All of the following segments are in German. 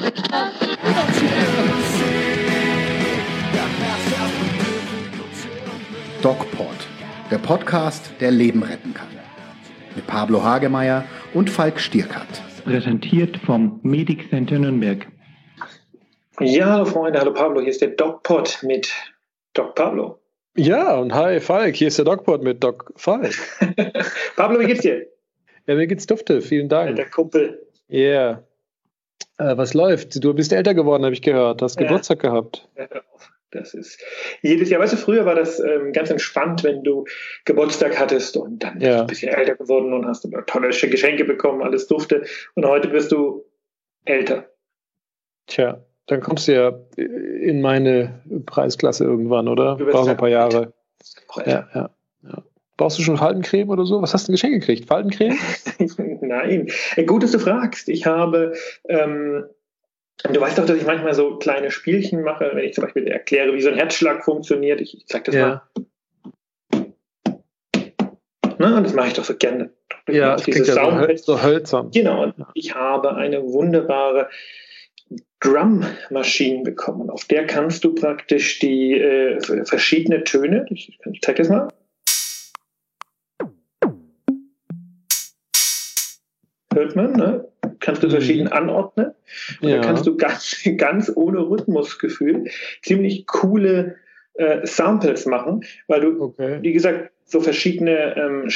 DocPod, der Podcast, der Leben retten kann. Mit Pablo Hagemeier und Falk Stierkart. Präsentiert vom Medic Center Nürnberg. Ja, hallo Freunde, hallo Pablo, hier ist der DocPod mit Doc Pablo. Ja, und hi Falk, hier ist der DocPod mit Doc Falk. Pablo, wie geht's dir? Ja, mir geht's dufte, vielen Dank. Der Kumpel. Yeah. Äh, was läuft? Du bist älter geworden, habe ich gehört. Hast Ja. Geburtstag gehabt. Ja. Das ist jedes Jahr, weißt du, früher war das ähm, ganz entspannt, wenn du Geburtstag hattest und dann bist du Ja. ein bisschen älter geworden und hast tolle Geschenke bekommen, alles dufte. Und heute bist du älter. Tja, dann kommst du ja in meine Preisklasse irgendwann, oder? Du Brauchst ein paar Jahre. Ja, ja, ja. Brauchst du schon Faltencreme oder so? Was hast du ein Geschenk gekriegt? Faltencreme? Nein, gut, dass du fragst. Ich habe, ähm, du weißt doch, dass ich manchmal so kleine Spielchen mache, wenn ich zum Beispiel erkläre, wie so ein Herzschlag funktioniert. Ich, ich zeig das Ja. mal. Na, und das mache ich doch so gerne. Ja, Auf das klingt ja so, höl so hölzern. Genau, und ich habe eine wunderbare Drum-Maschine bekommen. Auf der kannst du praktisch die äh, verschiedene Töne, ich, ich zeig das mal. Hört man, ne? Kannst du Mhm. verschieden anordnen. Und Ja. da kannst du ganz, ganz ohne Rhythmusgefühl ziemlich coole äh, Samples machen, weil du Okay. wie gesagt, so verschiedene ähm,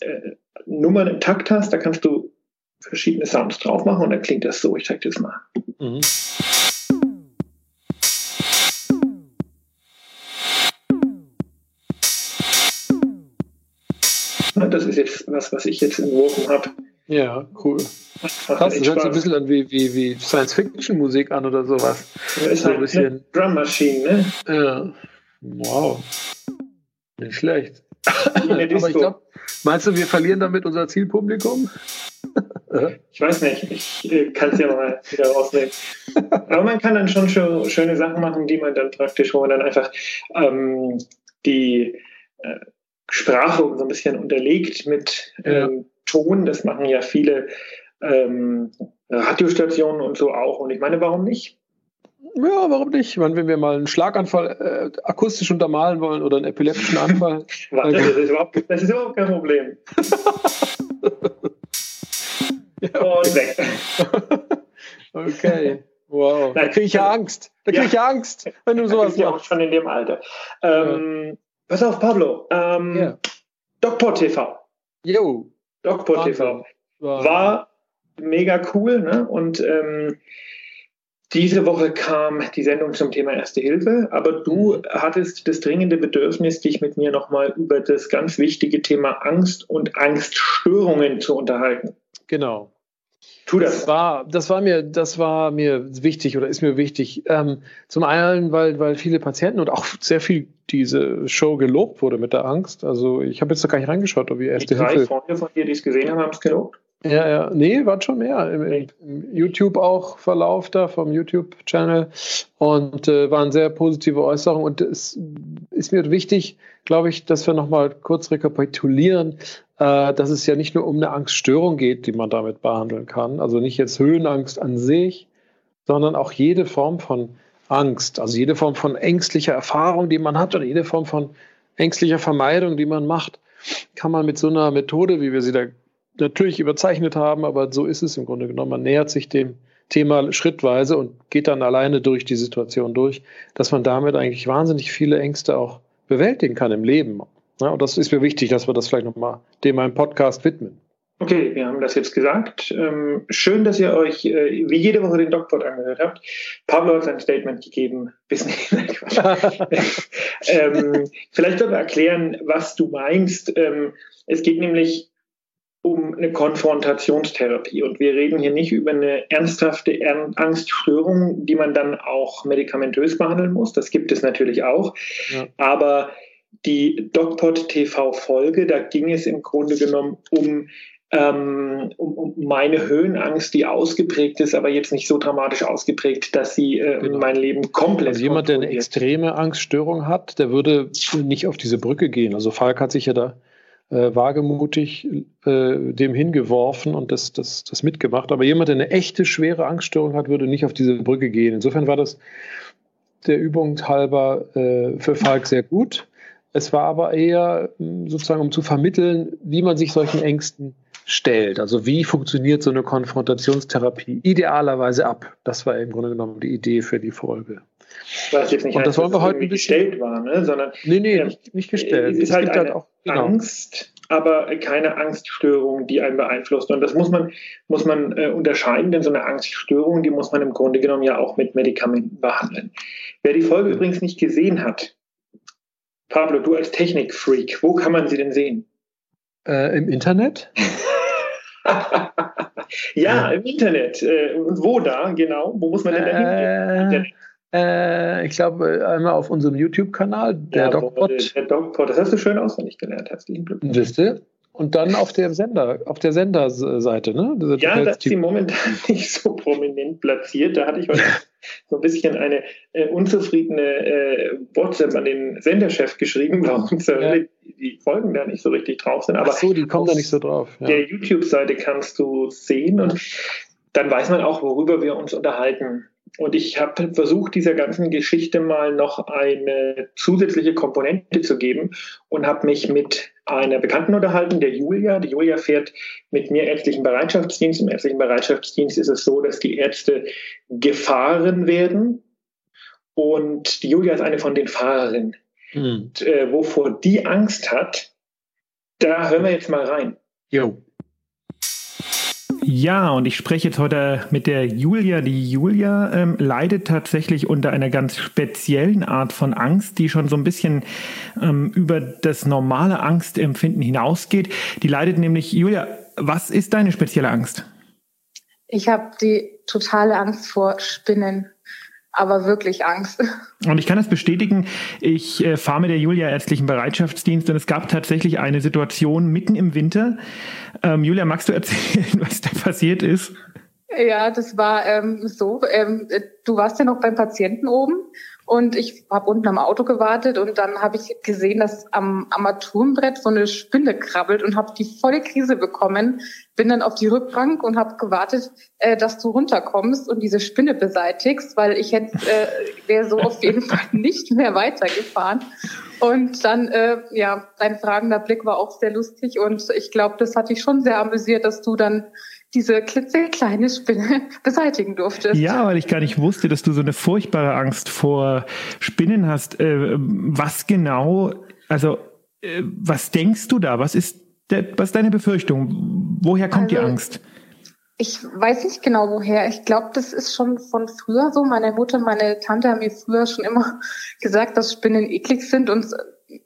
äh, Nummern im Takt hast, da kannst du verschiedene Sounds drauf machen und dann klingt das so. Ich zeig dir das mal. Mhm. Das ist jetzt was, was ich jetzt entworfen habe. Ja, cool. Krass, das hört sich ein bisschen an wie, wie, wie Science-Fiction-Musik an oder sowas. Das ist so ein halt bisschen- eine Drum Machine, ne? Ja. Wow. Nicht schlecht. Aber ich glaube, meinst du, wir verlieren damit unser Zielpublikum? Ich weiß nicht, ich äh, kann es ja mal wieder rausnehmen. Aber man kann dann schon schö- schöne Sachen machen, die man dann praktisch, wo man dann einfach ähm, die äh, Sprache so ein bisschen unterlegt mit ähm, Ton. Das machen ja viele ähm, Radiostationen und so auch. Und ich meine, warum nicht? Ja, warum nicht? Ich meine, wenn wir mal einen Schlaganfall äh, akustisch untermalen wollen oder einen epileptischen Anfall. Warte, das, ist überhaupt, das ist überhaupt kein Problem. Und weg. okay. Wow. Da kriege ich ja Angst. Da kriege ich ja Angst, wenn du sowas ist ja auch machst. schon in dem Alter. Ähm, Pass auf, Pablo. Ähm, Ja. DocPort TV. Jo. Wahnsinn. TV. War mega cool. Ne? Und ähm, diese Woche kam die Sendung zum Thema Erste Hilfe, aber du Mhm. hattest das dringende Bedürfnis, dich mit mir nochmal über das ganz wichtige Thema Angst und Angststörungen zu unterhalten. Genau. Tu Das das. war, das war mir, das war mir wichtig oder ist mir wichtig. Ähm, zum einen, weil, weil viele Patienten und auch sehr viel diese Show gelobt wurde mit der Angst. Also ich habe jetzt noch gar nicht reingeschaut, ob ihr Die erste drei Hilfe. Freunde von dir, die es gesehen haben, haben es gelobt. Ja, ja, nee, waren schon mehr. Im, im, YouTube auch Verlauf da vom YouTube-Channel und äh, waren sehr positive Äußerungen. Und es ist mir wichtig, glaube ich, dass wir nochmal kurz rekapitulieren, äh, dass es ja nicht nur um eine Angststörung geht, die man damit behandeln kann. Also nicht jetzt Höhenangst an sich, sondern auch jede Form von Angst, also jede Form von ängstlicher Erfahrung, die man hat oder jede Form von ängstlicher Vermeidung, die man macht, kann man mit so einer Methode, wie wir sie da natürlich überzeichnet haben, aber so ist es im Grunde genommen. Man nähert sich dem Thema schrittweise und geht dann alleine durch die Situation durch, dass man damit eigentlich wahnsinnig viele Ängste auch bewältigen kann im Leben. Ja, und das ist mir wichtig, dass wir das vielleicht nochmal dem einen Podcast widmen. Okay, wir haben das jetzt gesagt. Ähm, schön, dass ihr euch äh, wie jede Woche den DocPod angehört habt. Pablo hat sein Statement gegeben. Bis nicht. Ähm, vielleicht soll wir erklären, was du meinst. Ähm, es geht nämlich um eine Konfrontationstherapie und wir reden hier nicht über eine ernsthafte Ern- Angststörung, die man dann auch medikamentös behandeln muss. Das gibt es natürlich auch. Ja. Aber die DocPod TV-Folge, da ging es im Grunde genommen um ähm, um, meine Höhenangst, die ausgeprägt ist, aber jetzt nicht so dramatisch ausgeprägt, dass sie äh, Genau. mein Leben komplett Also jemand, der eine extreme Angststörung hat, der würde nicht auf diese Brücke gehen. Also Falk hat sich ja da äh, wagemutig äh, dem hingeworfen und das, das, das mitgemacht. Aber jemand, der eine echte schwere Angststörung hat, würde nicht auf diese Brücke gehen. Insofern war das der Übung halber äh, für Falk sehr gut. Es war aber eher hm, sozusagen, um zu vermitteln, wie man sich solchen Ängsten stellt. Also wie funktioniert so eine Konfrontationstherapie idealerweise ab? Das war im Grunde genommen die Idee für die Folge. Was jetzt nicht und heißt, das wollen wir heute nicht gestellt war, ne? sondern nee, nee, ähm, nicht, nicht gestellt. Es ist halt, halt auch genau. Angst, aber keine Angststörung, die einen beeinflusst. Und das muss man, muss man äh, unterscheiden, denn so eine Angststörung, die muss man im Grunde genommen ja auch mit Medikamenten behandeln. Wer die Folge übrigens nicht gesehen hat, Pablo, du als Technikfreak, wo kann man sie denn sehen? Äh, Im Internet? ja, im Internet. Äh, und wo da, genau? Wo muss man denn da hingehen? Äh, ich glaube, einmal auf unserem YouTube-Kanal, der ja, DocPod. Der DocPod, das hast du schön auswendig gelernt. Herzlichen Glückwunsch. Wisst ihr? Und dann auf dem Sender, auf der Senderseite, ne? Das ja, da ist sie momentan nicht so prominent platziert. Da hatte ich heute so ein bisschen eine äh, unzufriedene äh, WhatsApp an den Senderchef geschrieben, warum ja. die Folgen da nicht so richtig drauf sind. Aber Ach so, die kommen da nicht so drauf. Ja. Der YouTube-Seite kannst du sehen und dann weiß man auch, worüber wir uns unterhalten. Und ich habe versucht, dieser ganzen Geschichte mal noch eine zusätzliche Komponente zu geben und habe mich mit einer Bekannten unterhalten, der Julia. Die Julia fährt mit mir ärztlichen Bereitschaftsdienst. Im ärztlichen Bereitschaftsdienst ist es so, dass die Ärzte gefahren werden. Und die Julia ist eine von den Fahrerinnen. Hm. Und, äh, wovor die Angst hat, da hören wir jetzt mal rein. Jo. Ja, und ich spreche jetzt heute mit der Julia. Die Julia ähm, leidet tatsächlich unter einer ganz speziellen Art von Angst, die schon so ein bisschen ähm, über das normale Angstempfinden hinausgeht. Die leidet nämlich, Julia, was ist deine spezielle Angst? Ich habe die totale Angst vor Spinnen aber wirklich Angst. Und ich kann das bestätigen. Ich äh, fahre mit der Julia ärztlichen Bereitschaftsdienst und es gab tatsächlich eine Situation mitten im Winter. Ähm, Julia, magst du erzählen, was da passiert ist? Ja, das war ähm, so. Ähm, du warst ja noch beim Patienten oben und ich habe unten am Auto gewartet und dann habe ich gesehen, dass am Armaturenbrett so eine Spinne krabbelt und habe die volle Krise bekommen. Bin dann auf die Rückbank und habe gewartet, äh, dass du runterkommst und diese Spinne beseitigst, weil ich jetzt äh, wäre so auf jeden Fall nicht mehr weitergefahren. Und dann, äh, ja, dein fragender Blick war auch sehr lustig und ich glaube, das hat dich schon sehr amüsiert, dass du dann diese klitzekleine Spinne beseitigen durftest. Ja, weil ich gar nicht wusste, dass du so eine furchtbare Angst vor Spinnen hast. Äh, was genau, also äh, was denkst du da? Was ist, der, was ist deine Befürchtung? Woher kommt also, die Angst? Ich weiß nicht genau woher. Ich glaube, das ist schon von früher so. Meine Mutter, meine Tante haben mir früher schon immer gesagt, dass Spinnen eklig sind und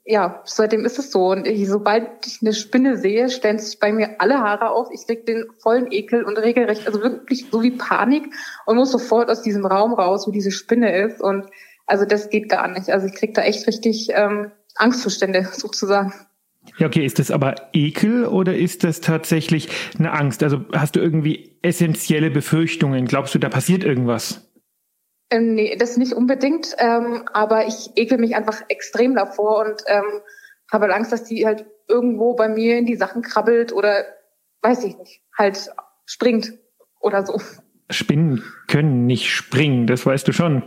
ja, seitdem ist es so. Und ich, sobald ich eine Spinne sehe, stellen sich bei mir alle Haare auf. Ich krieg den vollen Ekel und regelrecht, also wirklich so wie Panik und muss sofort aus diesem Raum raus, wo diese Spinne ist. Und also das geht gar nicht. Also ich krieg da echt richtig ähm, Angstzustände sozusagen. Ja, okay, ist das aber Ekel oder ist das tatsächlich eine Angst? Also hast du irgendwie essentielle Befürchtungen? Glaubst du, da passiert irgendwas? Ähm, nee, das nicht unbedingt, ähm, aber ich ekel mich einfach extrem davor und ähm, habe halt Angst, dass die halt irgendwo bei mir in die Sachen krabbelt oder weiß ich nicht, halt springt oder so. Spinnen können nicht springen, das weißt du schon.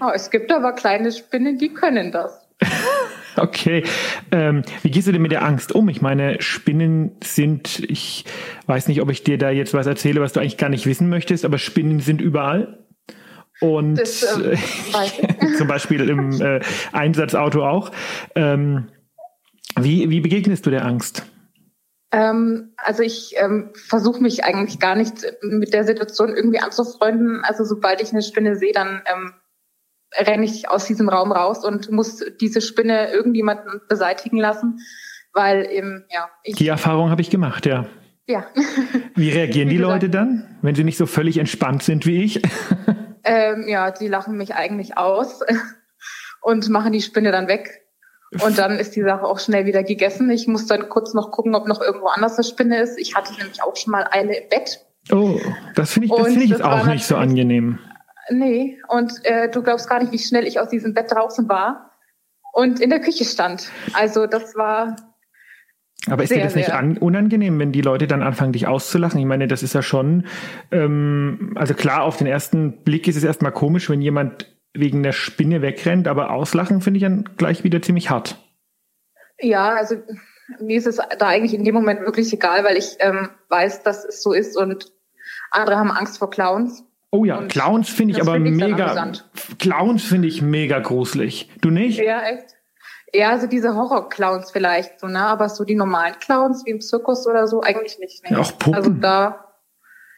Oh, es gibt aber kleine Spinnen, die können das. Okay. Ähm, wie gehst du denn mit der Angst um? Ich meine, Spinnen sind, ich weiß nicht, ob ich dir da jetzt was erzähle, was du eigentlich gar nicht wissen möchtest, aber Spinnen sind überall. Und das, ähm, zum Beispiel im äh, Einsatzauto auch. Ähm, wie, wie begegnest du der Angst? Ähm, also ich ähm, versuche mich eigentlich gar nicht mit der Situation irgendwie anzufreunden. Also sobald ich eine Spinne sehe, dann ähm, renne ich aus diesem Raum raus und muss diese Spinne irgendjemanden beseitigen lassen, weil eben, ja. Die Erfahrung habe ich gemacht, ja. Ja. Wie reagieren die Leute dann, wenn sie nicht so völlig entspannt sind wie ich? Ähm, ja, die lachen mich eigentlich aus und machen die Spinne dann weg. Und dann ist die Sache auch schnell wieder gegessen. Ich muss dann kurz noch gucken, ob noch irgendwo anders eine Spinne ist. Ich hatte nämlich auch schon mal eine im Bett. Oh, das finde ich, das find ich jetzt auch nicht so angenehm. Nee, und äh, du glaubst gar nicht, wie schnell ich aus diesem Bett draußen war und in der Küche stand. Also das war Aber ist sehr, dir das nicht an, unangenehm, wenn die Leute dann anfangen, dich auszulachen? Ich meine, das ist ja schon, ähm, also klar, auf den ersten Blick ist es erstmal komisch, wenn jemand wegen der Spinne wegrennt, aber auslachen finde ich dann gleich wieder ziemlich hart. Ja, also mir ist es da eigentlich in dem Moment wirklich egal, weil ich ähm, weiß, dass es so ist und andere haben Angst vor Clowns. Oh ja, und Clowns finde ich aber find ich mega. Clowns finde ich mega gruselig. Du nicht? Ja, echt. Ja, also diese Horror-Clowns vielleicht so, ne? Aber so die normalen Clowns wie im Zirkus oder so eigentlich nicht. Ne? Ja, auch Puppen. Also da,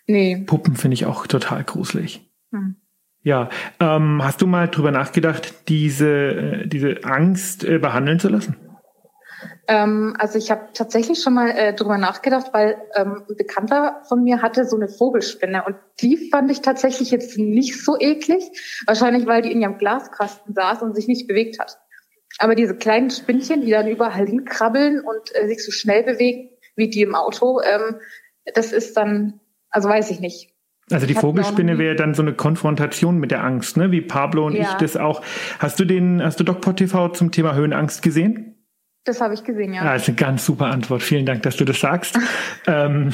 nee. Puppen finde ich auch total gruselig. Hm. Ja, ähm, hast du mal drüber nachgedacht, diese, äh, diese Angst äh, behandeln zu lassen? Ähm, also ich habe tatsächlich schon mal äh, drüber nachgedacht, weil ähm, ein Bekannter von mir hatte so eine Vogelspinne und die fand ich tatsächlich jetzt nicht so eklig. Wahrscheinlich, weil die in ihrem Glaskasten saß und sich nicht bewegt hat. Aber diese kleinen Spinnchen, die dann überall hinkrabbeln und äh, sich so schnell bewegen wie die im Auto, ähm, das ist dann, also weiß ich nicht. Also die Vogelspinne wäre dann so eine Konfrontation mit der Angst, ne? Wie Pablo und ja. ich das auch. Hast du den, hast du DocPod TV zum Thema Höhenangst gesehen? Das habe ich gesehen, ja. Ja, das ist eine ganz super Antwort. Vielen Dank, dass du das sagst. ähm,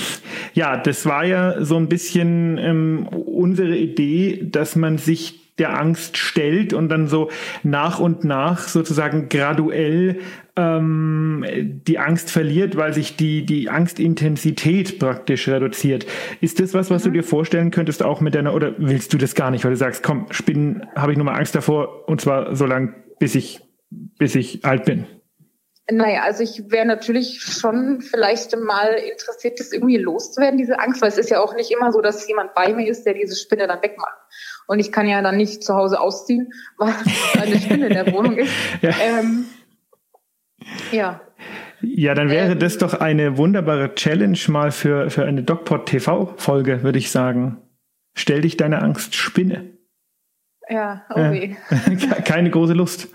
ja, das war ja so ein bisschen ähm, unsere Idee, dass man sich der Angst stellt und dann so nach und nach sozusagen graduell ähm, die Angst verliert, weil sich die, die Angstintensität praktisch reduziert. Ist das was, was mhm. du dir vorstellen könntest, auch mit deiner, oder willst du das gar nicht, weil du sagst, komm, Spinnen habe ich nur mal Angst davor und zwar so lange, bis ich, bis ich alt bin? Naja, also ich wäre natürlich schon vielleicht mal interessiert, das irgendwie loszuwerden, diese Angst, weil es ist ja auch nicht immer so, dass jemand bei mir ist, der diese Spinne dann wegmacht. Und ich kann ja dann nicht zu Hause ausziehen, weil eine Spinne in der Wohnung ist. Ja. Ähm, ja. Ja, dann wäre ähm, das doch eine wunderbare Challenge mal für, für eine DocPod TV-Folge, würde ich sagen. Stell dich deine Angst Spinne. Ja, oh äh, Keine große Lust.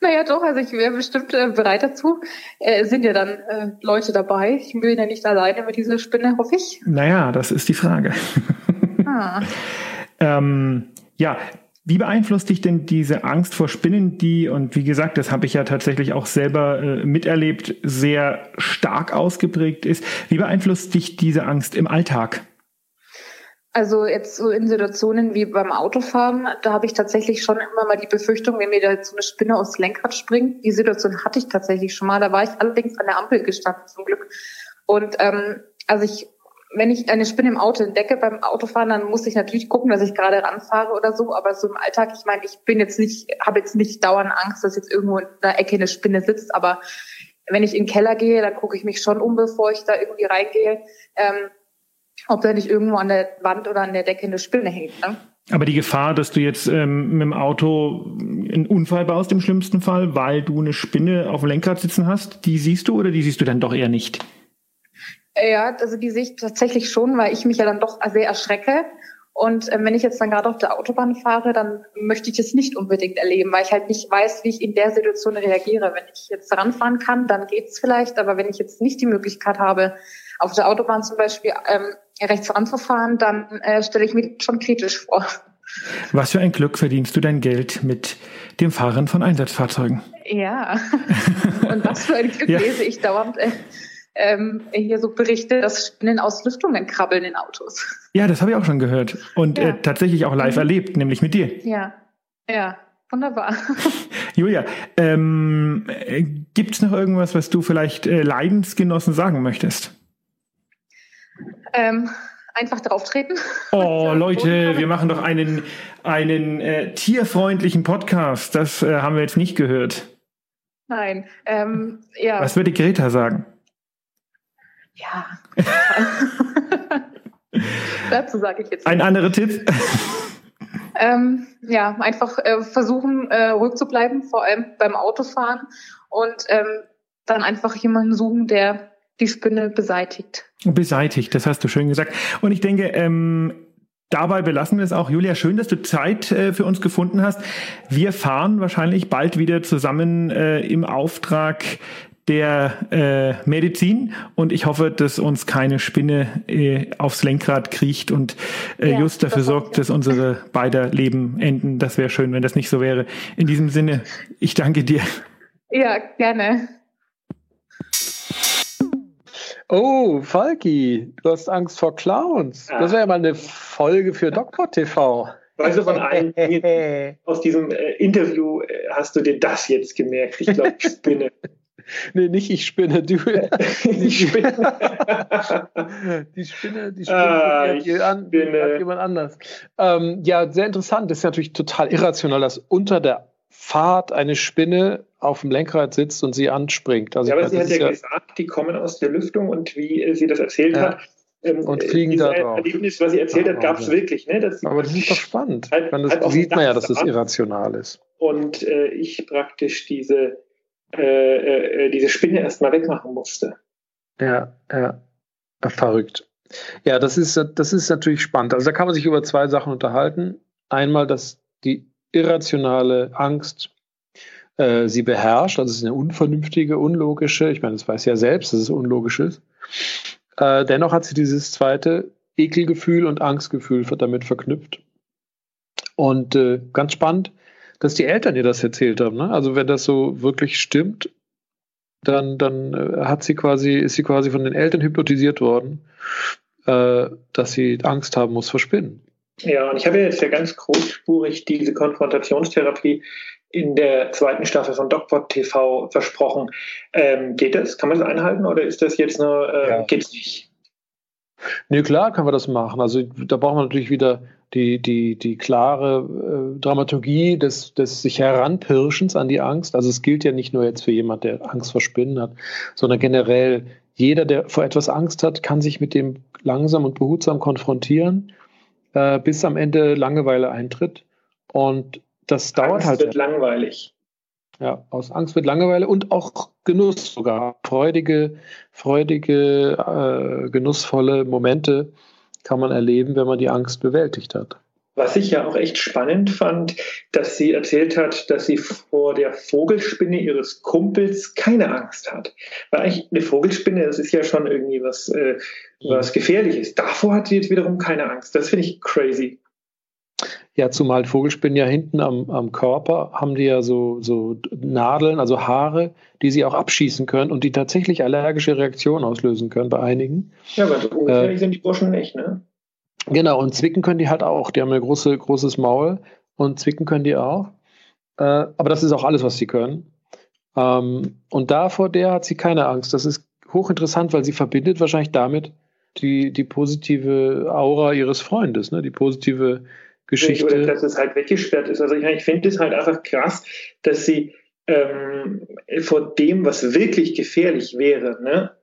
Naja, doch, also ich wäre bestimmt äh, bereit dazu. Äh, sind ja dann äh, Leute dabei. Ich bin ja nicht alleine mit dieser Spinne, hoffe ich. Naja, das ist die Frage. Ah. ähm, ja, wie beeinflusst dich denn diese Angst vor Spinnen, die, und wie gesagt, das habe ich ja tatsächlich auch selber äh, miterlebt, sehr stark ausgeprägt ist. Wie beeinflusst dich diese Angst im Alltag? Also jetzt so in Situationen wie beim Autofahren, da habe ich tatsächlich schon immer mal die Befürchtung, wenn mir da jetzt so eine Spinne aufs Lenkrad springt. Die Situation hatte ich tatsächlich schon mal. Da war ich allerdings an der Ampel gestanden zum Glück. Und ähm, also ich, wenn ich eine Spinne im Auto entdecke beim Autofahren, dann muss ich natürlich gucken, dass ich gerade ranfahre oder so. Aber so im Alltag, ich meine, ich bin jetzt nicht, habe jetzt nicht dauernd Angst, dass jetzt irgendwo in einer Ecke eine Spinne sitzt. Aber wenn ich in den Keller gehe, dann gucke ich mich schon um, bevor ich da irgendwie reingehe. Ähm, ob da nicht irgendwo an der Wand oder an der Decke eine Spinne hängt. Ne? Aber die Gefahr, dass du jetzt ähm, mit dem Auto einen Unfall baust im schlimmsten Fall, weil du eine Spinne auf dem Lenkrad sitzen hast, die siehst du oder die siehst du dann doch eher nicht? Ja, also die sehe ich tatsächlich schon, weil ich mich ja dann doch sehr erschrecke. Und äh, wenn ich jetzt dann gerade auf der Autobahn fahre, dann möchte ich das nicht unbedingt erleben, weil ich halt nicht weiß, wie ich in der Situation reagiere. Wenn ich jetzt ranfahren kann, dann geht's vielleicht, aber wenn ich jetzt nicht die Möglichkeit habe, auf der Autobahn zum Beispiel ähm, rechts ranzufahren, dann äh, stelle ich mir schon kritisch vor. Was für ein Glück verdienst du dein Geld mit dem Fahren von Einsatzfahrzeugen? Ja. Und was für ein Glück ja. lese ich dauernd äh, ähm, hier so Berichte, dass Spinnen aus Lüftungen krabbeln in Autos. Ja, das habe ich auch schon gehört. Und ja. äh, tatsächlich auch live mhm. erlebt, nämlich mit dir. Ja, ja. Wunderbar. Julia, ähm, äh, gibt es noch irgendwas, was du vielleicht äh, Leidensgenossen sagen möchtest? Ähm, einfach drauf treten. Oh, Leute, wir machen doch einen, einen äh, tierfreundlichen Podcast. Das äh, haben wir jetzt nicht gehört. Nein. Ähm, ja. Was würde Greta sagen? Ja. Dazu sage ich jetzt. Ein anderer Tipp? ähm, ja, einfach äh, versuchen, äh, ruhig zu bleiben, vor allem beim Autofahren und ähm, dann einfach jemanden suchen, der die Spinne beseitigt. Beseitigt, das hast du schön gesagt. Und ich denke, ähm, Dabei belassen wir es auch. Julia, schön, dass du Zeit äh, für uns gefunden hast. Wir fahren wahrscheinlich bald wieder zusammen äh, im Auftrag der äh, Medizin und ich hoffe, dass uns keine Spinne äh, aufs Lenkrad kriecht und äh, ja, just dafür sorgt, dass unsere beider Leben enden. Das wäre schön, wenn das nicht so wäre. In diesem Sinne, ich danke dir. Ja, gerne. Oh, Falki, du hast Angst vor Clowns. Ja. Das wäre ja mal eine Folge für Dr. TV. Weißt du, von allen aus diesem äh, Interview äh, hast du dir das jetzt gemerkt? Ich glaube, ich spinne. Nee, nicht ich spinne, du. Die Spinne. die Spinne, die Spinne, ah, hat, an, hat jemand anders. Ähm, ja, sehr interessant. Das ist natürlich total irrational, dass unter der Fahrt eine Spinne auf dem Lenkrad sitzt und sie anspringt. Also ja, aber sie hat ja, ja, gesagt, die kommen aus der Lüftung und wie sie das erzählt ja. hat, ähm, und fliegen da drauf. Erlebnis, was sie erzählt hat, gab es wirklich. Ne? Das aber das ist doch spannend. Halt, das halt sieht man ja, dass das irrational ist. Und äh, ich praktisch diese, äh, äh, diese Spinne erstmal wegmachen musste. Ja, ja. Verrückt. Ja, das ist, das ist natürlich spannend. Also da kann man sich über zwei Sachen unterhalten. Einmal, dass die irrationale Angst äh, sie beherrscht, also es ist eine unvernünftige, unlogische, ich meine, das weiß ja selbst, dass es unlogisch ist. Äh, dennoch hat sie dieses zweite Ekelgefühl und Angstgefühl damit verknüpft. Und äh, ganz spannend, dass die Eltern ihr das erzählt haben. Ne? Also wenn das so wirklich stimmt, dann, dann äh, hat sie quasi, ist sie quasi von den Eltern hypnotisiert worden, äh, dass sie Angst haben muss vor Spinnen. Ja, und ich habe jetzt ja ganz großspurig diese Konfrontationstherapie in der zweiten Staffel von DocPod TV versprochen. Ähm, geht das? Kann man das einhalten oder ist das jetzt nur, äh, ja. geht's nicht? Nee, klar kann man das machen. Also da braucht man natürlich wieder die, die, die klare äh, Dramaturgie des, des sich Heranpirschens an die Angst. Also es gilt ja nicht nur jetzt für jemand, der Angst vor Spinnen hat, sondern generell jeder, der vor etwas Angst hat, kann sich mit dem langsam und behutsam konfrontieren, äh, bis am Ende Langeweile eintritt. Und das dauert Angst halt. wird langweilig. Ja, aus Angst wird Langeweile und auch Genuss sogar. Freudige, freudige, äh, genussvolle Momente kann man erleben, wenn man die Angst bewältigt hat. Was ich ja auch echt spannend fand, dass sie erzählt hat, dass sie vor der Vogelspinne ihres Kumpels keine Angst hat. Weil eigentlich eine Vogelspinne, das ist ja schon irgendwie was, äh, was Gefährliches. Davor hat sie jetzt wiederum keine Angst. Das finde ich crazy. Ja, zumal Vogelspinnen ja hinten am, am Körper haben die ja so, so Nadeln, also Haare, die sie auch abschießen können und die tatsächlich allergische Reaktionen auslösen können bei einigen. Ja, aber so ungefährlich äh, sind die Burschen nicht, ne? Genau, und zwicken können die halt auch. Die haben ein große, großes Maul und zwicken können die auch. Äh, aber das ist auch alles, was sie können. Ähm, und da vor der hat sie keine Angst. Das ist hochinteressant, weil sie verbindet wahrscheinlich damit die, die positive Aura ihres Freundes, ne? die positive Geschichte. Oder dass es halt weggesperrt ist. Also ich, ich finde es halt einfach krass, dass sie ähm, vor dem, was wirklich gefährlich wäre, ne,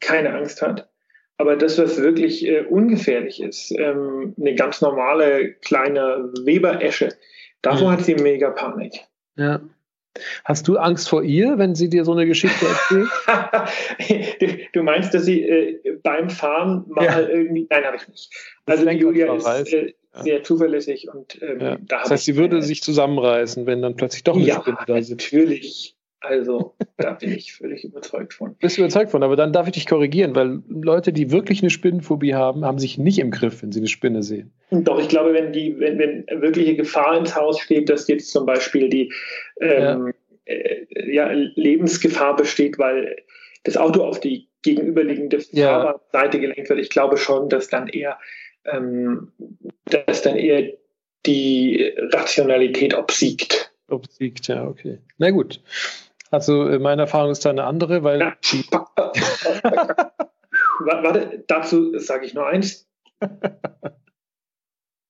keine Angst hat. Aber das, was wirklich äh, ungefährlich ist, ähm, eine ganz normale kleine Weberesche, davor mhm. hat sie mega Panik. Ja. Hast du Angst vor ihr, wenn sie dir so eine Geschichte erzählt? du meinst, dass sie äh, beim Fahren mal ja. irgendwie. Nein, habe ich nicht. Also Julia ist äh, sehr zuverlässig und ähm, ja. da Das heißt, sie würde sich zusammenreißen, wenn dann plötzlich doch eine ja, Spinne da sitzt. Natürlich. Also, da bin ich völlig überzeugt von. Bist du überzeugt von, aber dann darf ich dich korrigieren, weil Leute, die wirklich eine Spinnenphobie haben, haben sich nicht im Griff, wenn sie eine Spinne sehen. Doch, ich glaube, wenn die, wenn, wenn wirkliche Gefahr ins Haus steht, dass jetzt zum Beispiel die ähm, ja. Äh, ja, Lebensgefahr besteht, weil das Auto auf die gegenüberliegende Fahrerseite gelenkt wird, ich glaube schon, dass dann eher ähm, dass dann eher die Rationalität obsiegt. Obsiegt, ja, okay. Na gut. Also äh, meine Erfahrung ist da eine andere, weil. Ja. Warte, dazu sage ich nur eins.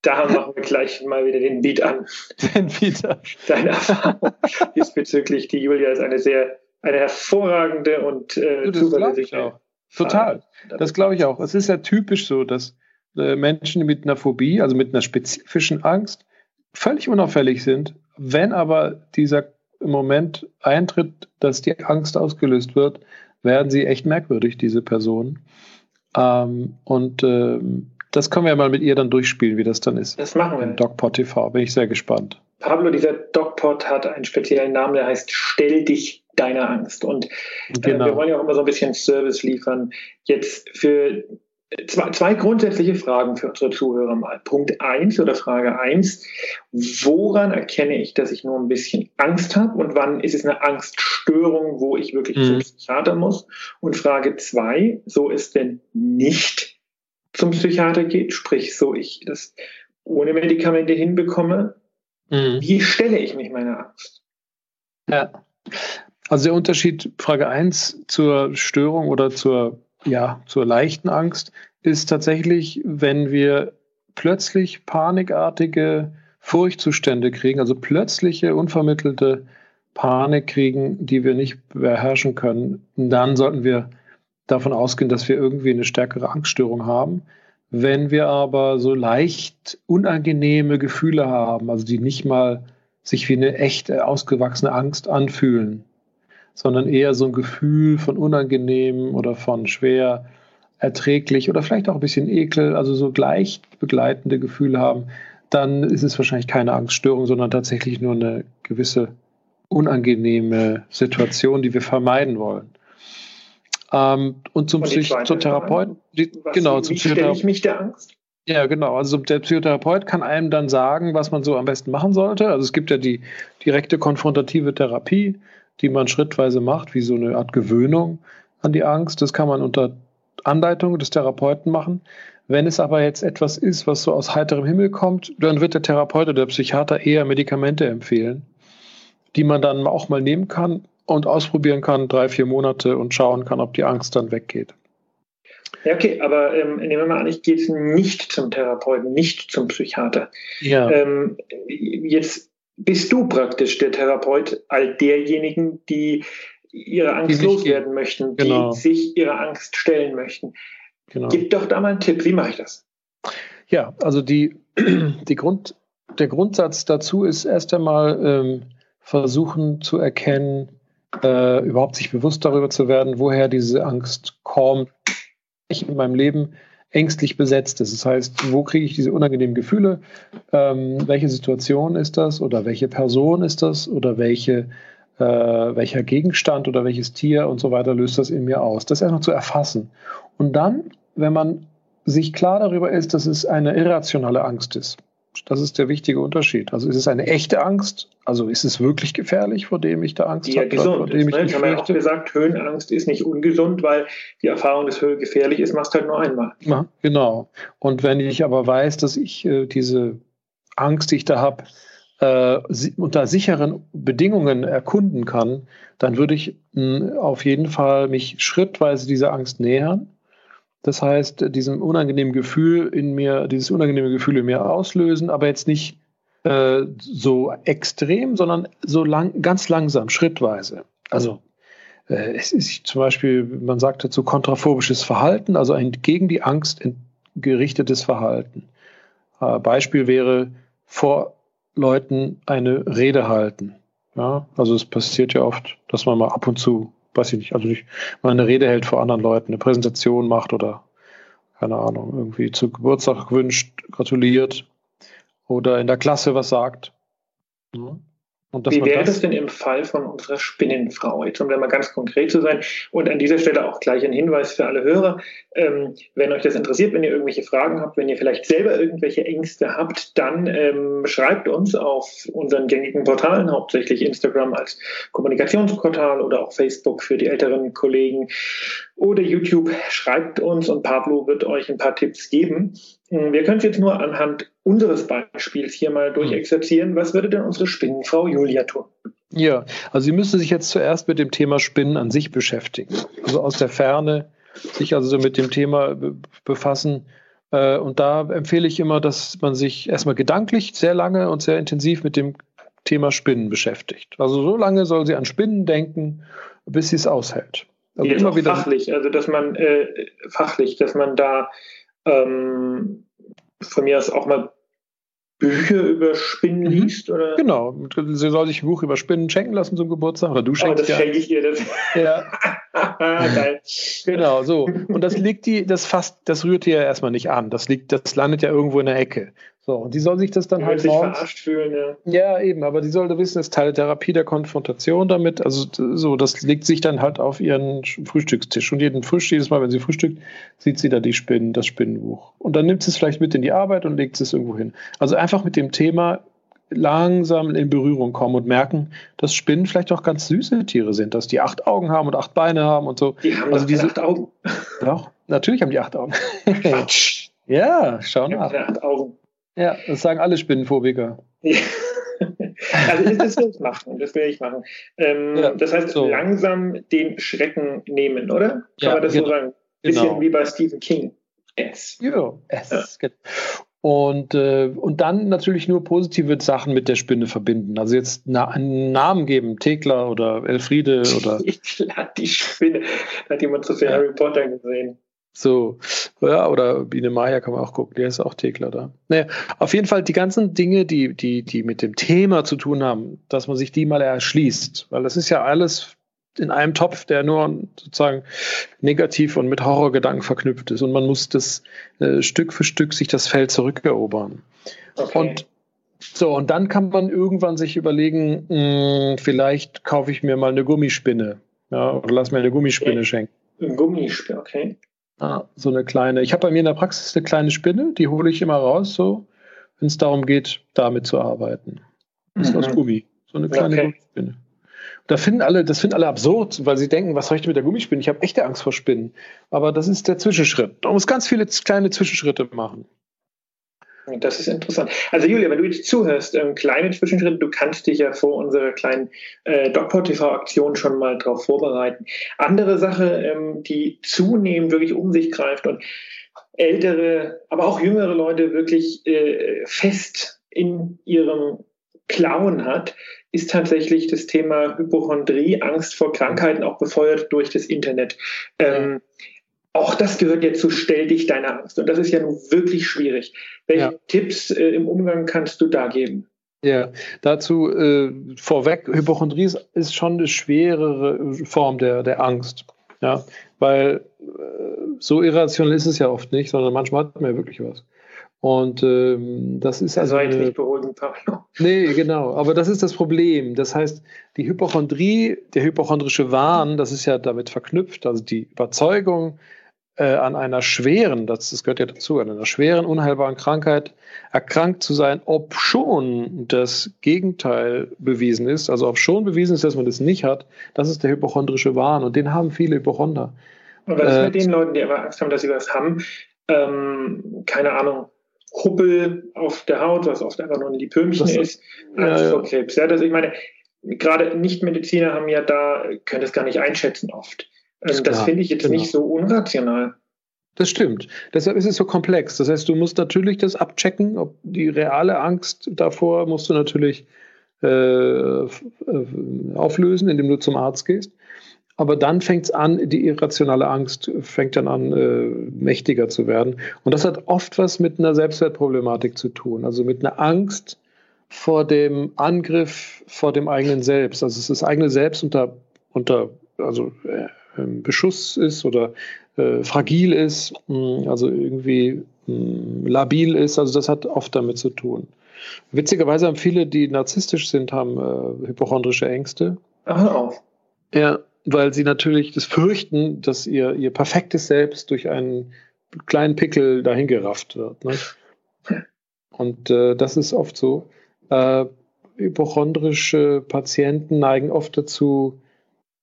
Da machen wir gleich mal wieder den Beat an. Den Beat an. Deine Erfahrung diesbezüglich. Die Julia ist eine sehr, eine hervorragende und äh, zuverlässige. Total. Das glaube ich auch. Es ist ja typisch so, dass Menschen mit einer Phobie, also mit einer spezifischen Angst, völlig unauffällig sind. Wenn aber dieser Moment eintritt, dass die Angst ausgelöst wird, werden sie echt merkwürdig, diese Personen. Ähm, und ähm, das können wir ja mal mit ihr dann durchspielen, wie das dann ist. Das machen wir. DocPod TV, bin ich sehr gespannt. Pablo, dieser DocPod hat einen speziellen Namen, der heißt Stell dich deiner Angst. Und äh, genau. wir wollen ja auch immer so ein bisschen Service liefern. Jetzt für zwei, zwei grundsätzliche Fragen für unsere Zuhörer mal. Punkt eins oder Frage eins: Woran erkenne ich, dass ich nur ein bisschen Angst habe und wann ist es eine Angststörung, wo ich wirklich mhm. zum Psychiater muss? Und Frage zwei: So ist denn nicht zum Psychiater geht, sprich, so ich das ohne Medikamente hinbekomme, mhm. wie stelle ich mich meiner Angst? Ja. Also der Unterschied, Frage 1 zur Störung oder zur, ja, zur leichten Angst ist tatsächlich, wenn wir plötzlich panikartige Furchtzustände kriegen, also plötzliche, unvermittelte Panik kriegen, die wir nicht beherrschen können, dann sollten wir davon ausgehen, dass wir irgendwie eine stärkere Angststörung haben. Wenn wir aber so leicht unangenehme Gefühle haben, also die nicht mal sich wie eine echte, ausgewachsene Angst anfühlen, sondern eher so ein Gefühl von unangenehm oder von schwer erträglich oder vielleicht auch ein bisschen Ekel, also so gleich begleitende Gefühle haben, dann ist es wahrscheinlich keine Angststörung, sondern tatsächlich nur eine gewisse unangenehme Situation, die wir vermeiden wollen. Ähm, und zum Psychotherapeuten, genau, zum Psychotherapeuten. ich mich der Angst? Ja, genau. Also der Psychotherapeut kann einem dann sagen, was man so am besten machen sollte. Also es gibt ja die direkte konfrontative Therapie, die man schrittweise macht, wie so eine Art Gewöhnung an die Angst. Das kann man unter Anleitung des Therapeuten machen. Wenn es aber jetzt etwas ist, was so aus heiterem Himmel kommt, dann wird der Therapeut oder der Psychiater eher Medikamente empfehlen, die man dann auch mal nehmen kann und ausprobieren kann, drei, vier Monate und schauen kann, ob die Angst dann weggeht. Ja, okay, aber ähm, nehmen wir mal an, ich gehe jetzt nicht zum Therapeuten, nicht zum Psychiater. Ja. Ähm, jetzt bist du praktisch der Therapeut all derjenigen, die ihre Angst die loswerden möchten, genau. die sich ihrer Angst stellen möchten. Genau. Gib doch da mal einen Tipp, wie mache ich das? Ja, also die, die Grund, der Grundsatz dazu ist erst einmal ähm, versuchen zu erkennen, äh, überhaupt sich bewusst darüber zu werden, woher diese Angst kommt. Ich in meinem Leben ängstlich besetzt ist. Das heißt, wo kriege ich diese unangenehmen Gefühle? Ähm, welche Situation ist das oder welche Person ist das oder welche, äh, welcher Gegenstand oder welches Tier und so weiter löst das in mir aus? Das erst noch zu erfassen. Und dann, wenn man sich klar darüber ist, dass es eine irrationale Angst ist, das ist der wichtige Unterschied. Also ist es eine echte Angst? Also ist es wirklich gefährlich, vor dem ich da Angst die habe? Ja, gesund vor dem ist, ich ne? Ich habe ja auch gesagt, Höhenangst ist nicht ungesund, weil die Erfahrung, dass Höhe gefährlich ist, machst du halt nur einmal. Ja, genau. Und wenn ich aber weiß, dass ich äh, diese Angst, die ich da habe, äh, unter sicheren Bedingungen erkunden kann, dann würde ich mh, auf jeden Fall mich schrittweise dieser Angst nähern das heißt, diesem unangenehmen Gefühl in mir, dieses unangenehme Gefühl in mir auslösen, aber jetzt nicht äh, so extrem, sondern so lang, ganz langsam, schrittweise. Also äh, es ist zum Beispiel, man sagt dazu kontraphobisches Verhalten, also ein gegen die Angst gerichtetes Verhalten. Äh, Beispiel wäre vor Leuten eine Rede halten. Ja, also es passiert ja oft, dass man mal ab und zu weiß ich nicht, also nicht mal eine Rede hält vor anderen Leuten, eine Präsentation macht oder keine Ahnung, irgendwie zu Geburtstag gewünscht, gratuliert oder in der Klasse was sagt. Ja. Wie wäre das, denn im Fall von unserer Spinnenfrau? Jetzt um da mal ganz konkret zu sein und an dieser Stelle auch gleich ein Hinweis für alle Hörer. Ähm, wenn euch das interessiert, wenn ihr irgendwelche Fragen habt, wenn ihr vielleicht selber irgendwelche Ängste habt, dann ähm, schreibt uns auf unseren gängigen Portalen, hauptsächlich Instagram als Kommunikationsportal oder auch Facebook für die älteren Kollegen oder YouTube. Schreibt uns und Pablo wird euch ein paar Tipps geben. Wir können es jetzt nur anhand unseres Beispiels hier mal durchexerzieren. Was würde denn unsere Spinnenfrau Julia tun? Ja, also sie müsste sich jetzt zuerst mit dem Thema Spinnen an sich beschäftigen. Also aus der Ferne sich also mit dem Thema befassen. Äh, und da empfehle ich immer, dass man sich erstmal gedanklich sehr lange und sehr intensiv mit dem Thema Spinnen beschäftigt. Also so lange soll sie an Spinnen denken, bis sie es aushält. Also immer wieder fachlich, also dass man äh, fachlich, dass man da ähm, von mir aus auch mal Bücher über Spinnen mhm. liest? Oder? Genau, sie soll sich ein Buch über Spinnen schenken lassen zum Geburtstag oder du schenkst oh, das schenke ich ihr. Das. Ja. Geil. Genau, so. Und das liegt die, das fast, das rührt ihr ja erstmal nicht an. Das liegt, das landet ja irgendwo in der Ecke. So, und die soll sich das dann Die halt sich morgens, verarscht fühlen, ja. Ja, eben, aber die sollte wissen, es ist Teil der Therapie der Konfrontation damit. Also so, das legt sich dann halt auf ihren Frühstückstisch. Und jeden Frühstück, jedes Mal, wenn sie frühstückt, sieht sie da die Spinnen, das Spinnenbuch. Und dann nimmt sie es vielleicht mit in die Arbeit und legt es irgendwo hin. Also einfach mit dem Thema langsam in Berührung kommen und merken, dass Spinnen vielleicht auch ganz süße Tiere sind, dass die acht Augen haben und acht Beine haben und so. Die haben Also diese- acht Augen. Doch, natürlich haben die acht Augen. Quatsch. ja, schau nach. acht Augen. Ja, das sagen alle Spinnenphobiker. Ja. Also das will ich machen, das will ich machen. Ähm, Ja, das heißt, so. langsam den Schrecken nehmen, oder? Kann Ja, man das genau. so sagen? Bisschen Genau. wie bei Stephen King. Yes. Ja, es geht. Und, äh, und dann natürlich nur positive Sachen mit der Spinne verbinden. Also jetzt na, einen Namen geben, Thekla oder Elfriede oder Klar, die Spinne. Da hat jemand zu viel Ja. Harry Potter gesehen. So. Ja, oder Biene Maya kann man auch gucken, der ist auch Thekla da. Naja, auf jeden Fall die ganzen Dinge, die, die, die mit dem Thema zu tun haben, dass man sich die mal erschließt. Weil das ist ja alles in einem Topf, der nur sozusagen negativ und mit Horrorgedanken verknüpft ist. Und man muss das äh, Stück für Stück sich das Feld zurückerobern. Okay. Und so, und dann kann man irgendwann sich überlegen, mh, vielleicht kaufe ich mir mal eine Gummispinne. Ja, oder lass mir eine Gummispinne Ja. schenken. Ein Gummispiel, okay. Ah, so eine kleine. Ich habe bei mir in der Praxis eine kleine Spinne, die hole ich immer raus, so, wenn es darum geht, damit zu arbeiten. Das ist Mhm. aus Gummi. So eine kleine Okay. Gummispinne. Da finden alle, das finden alle absurd, weil sie denken, was soll ich denn mit der Gummispinne? Ich habe echte Angst vor Spinnen. Aber das ist der Zwischenschritt. Man muss ganz viele kleine Zwischenschritte machen. Das ist interessant. Also Julia, wenn du jetzt zuhörst, ähm, kleine Zwischenschritte, du kannst dich ja vor unserer kleinen äh, DocPod TV-Aktion schon mal drauf vorbereiten. Andere Sache, ähm, die zunehmend wirklich um sich greift und ältere, aber auch jüngere Leute wirklich äh, fest in ihrem Klauen hat, ist tatsächlich das Thema Hypochondrie, Angst vor Krankheiten, auch befeuert durch das Internet. Ähm, auch das gehört ja zu Stell dich deiner Angst. Und das ist ja nun wirklich schwierig. Welche Ja. Tipps äh, im Umgang kannst du da geben? Ja, dazu äh, vorweg, Hypochondrie ist, ist schon eine schwerere Form der, der Angst. Ja, weil äh, so irrational ist es ja oft nicht, sondern manchmal hat man ja wirklich was. Und ähm, das ist also. jetzt eine- nicht beruhigend, Pablo. Nee, genau. Aber das ist das Problem. Das heißt, die Hypochondrie, der hypochondrische Wahn, das ist ja damit verknüpft, also die Überzeugung äh, an einer schweren, das, das gehört ja dazu, an einer schweren, unheilbaren Krankheit erkrankt zu sein, ob schon das Gegenteil bewiesen ist, also ob schon bewiesen ist, dass man das nicht hat, das ist der hypochondrische Wahn und den haben viele Hypochonder. Und was ist Äh, mit den Leuten, die aber Angst haben, dass sie was haben? Ähm, keine Ahnung, Huppel auf der Haut, was oft einfach nur ein Lipömchen Das- ist, ja, Angst ja. vor Krebs. Ja, das, ich meine, gerade Nichtmediziner haben ja da, können das gar nicht einschätzen oft. Ähm, das klar, finde ich jetzt genau. nicht so unrational. Das stimmt. Deshalb ist es so komplex. Das heißt, du musst natürlich das abchecken, ob die reale Angst davor musst du natürlich äh, äh, auflösen, indem du zum Arzt gehst. Aber dann fängt es an, die irrationale Angst fängt dann an, äh, mächtiger zu werden. Und das hat oft was mit einer Selbstwertproblematik zu tun. Also mit einer Angst vor dem Angriff vor dem eigenen Selbst. Also es ist das eigene Selbst unter, unter also, äh, Beschuss ist oder äh, fragil ist, mh, also irgendwie mh, labil ist. Also das hat oft damit zu tun. Witzigerweise haben viele, die narzisstisch sind, haben äh, hypochondrische Ängste. Ach, hör auf. Ja, weil sie natürlich das fürchten, dass ihr, ihr perfektes Selbst durch einen kleinen Pickel dahingerafft wird. Ne? Und äh, das ist oft so. Äh, hypochondrische Patienten neigen oft dazu,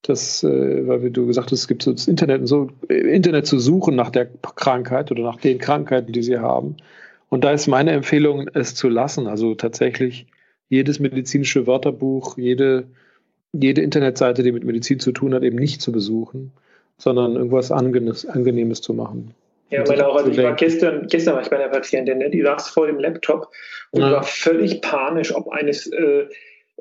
dass, äh, weil wie du gesagt hast, es gibt so das Internet und so, äh, Internet zu suchen nach der Krankheit oder nach den Krankheiten, die sie haben. Und da ist meine Empfehlung, es zu lassen. Also tatsächlich jedes medizinische Wörterbuch, jede jede Internetseite, die mit Medizin zu tun hat, eben nicht zu besuchen, sondern irgendwas Angenehmes, Angenehmes zu machen. Ja, sich auch. Also ich war gestern, gestern war ich bei einer Patientin, ne? die saß vor dem Laptop und Ja. war völlig panisch, ob eines äh,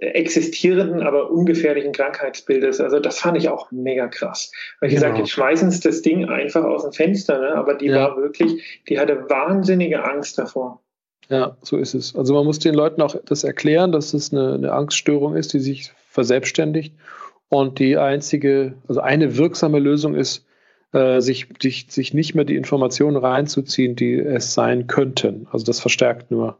existierenden, aber ungefährlichen Krankheitsbildes. Also das fand ich auch mega krass. Weil ich Genau. gesagt, jetzt schmeißen sie das Ding einfach aus dem Fenster, ne? aber die Ja. war wirklich, die hatte wahnsinnige Angst davor. Ja, so ist es. Also man muss den Leuten auch das erklären, dass es eine, eine Angststörung ist, die sich verselbstständigt und die einzige, also eine wirksame Lösung ist, äh, sich, sich, sich nicht mehr die Informationen reinzuziehen, die es sein könnten. Also das verstärkt nur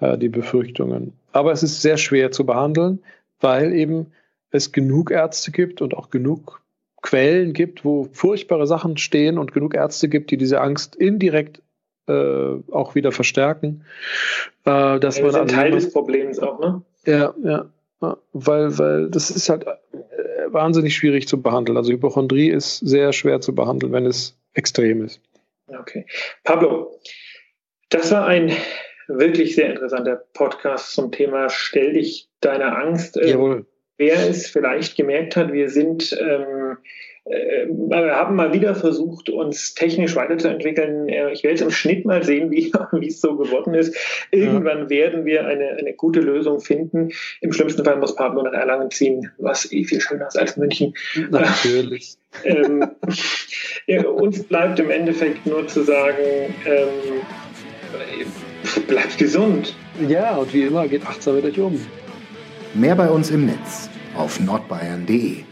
äh, die Befürchtungen. Aber es ist sehr schwer zu behandeln, weil eben es genug Ärzte gibt und auch genug Quellen gibt, wo furchtbare Sachen stehen und genug Ärzte gibt, die diese Angst indirekt äh, auch wieder verstärken. Äh, dass ja, das man ist ein Teil des Problems auch, ne? Ja, ja. Weil, weil das ist halt äh, wahnsinnig schwierig zu behandeln. Also Hypochondrie ist sehr schwer zu behandeln, wenn es extrem ist. Okay. Pablo, das war ein wirklich sehr interessanter Podcast zum Thema Stell dich deiner Angst. Ähm, Jawohl. Wer es vielleicht gemerkt hat, wir sind ähm, äh, wir haben mal wieder versucht, uns technisch weiterzuentwickeln. Äh, ich werde jetzt im Schnitt mal sehen, wie, wie es so geworden ist. Irgendwann ja. werden wir eine, eine gute Lösung finden. Im schlimmsten Fall muss Pablo nach Erlangen ziehen, was eh viel schöner ist als München. Natürlich. ähm, ja, uns bleibt im Endeffekt nur zu sagen, ähm, bleibt gesund. Ja, und wie immer geht achtsam mit euch um. Mehr bei uns im Netz auf nordbayern.de.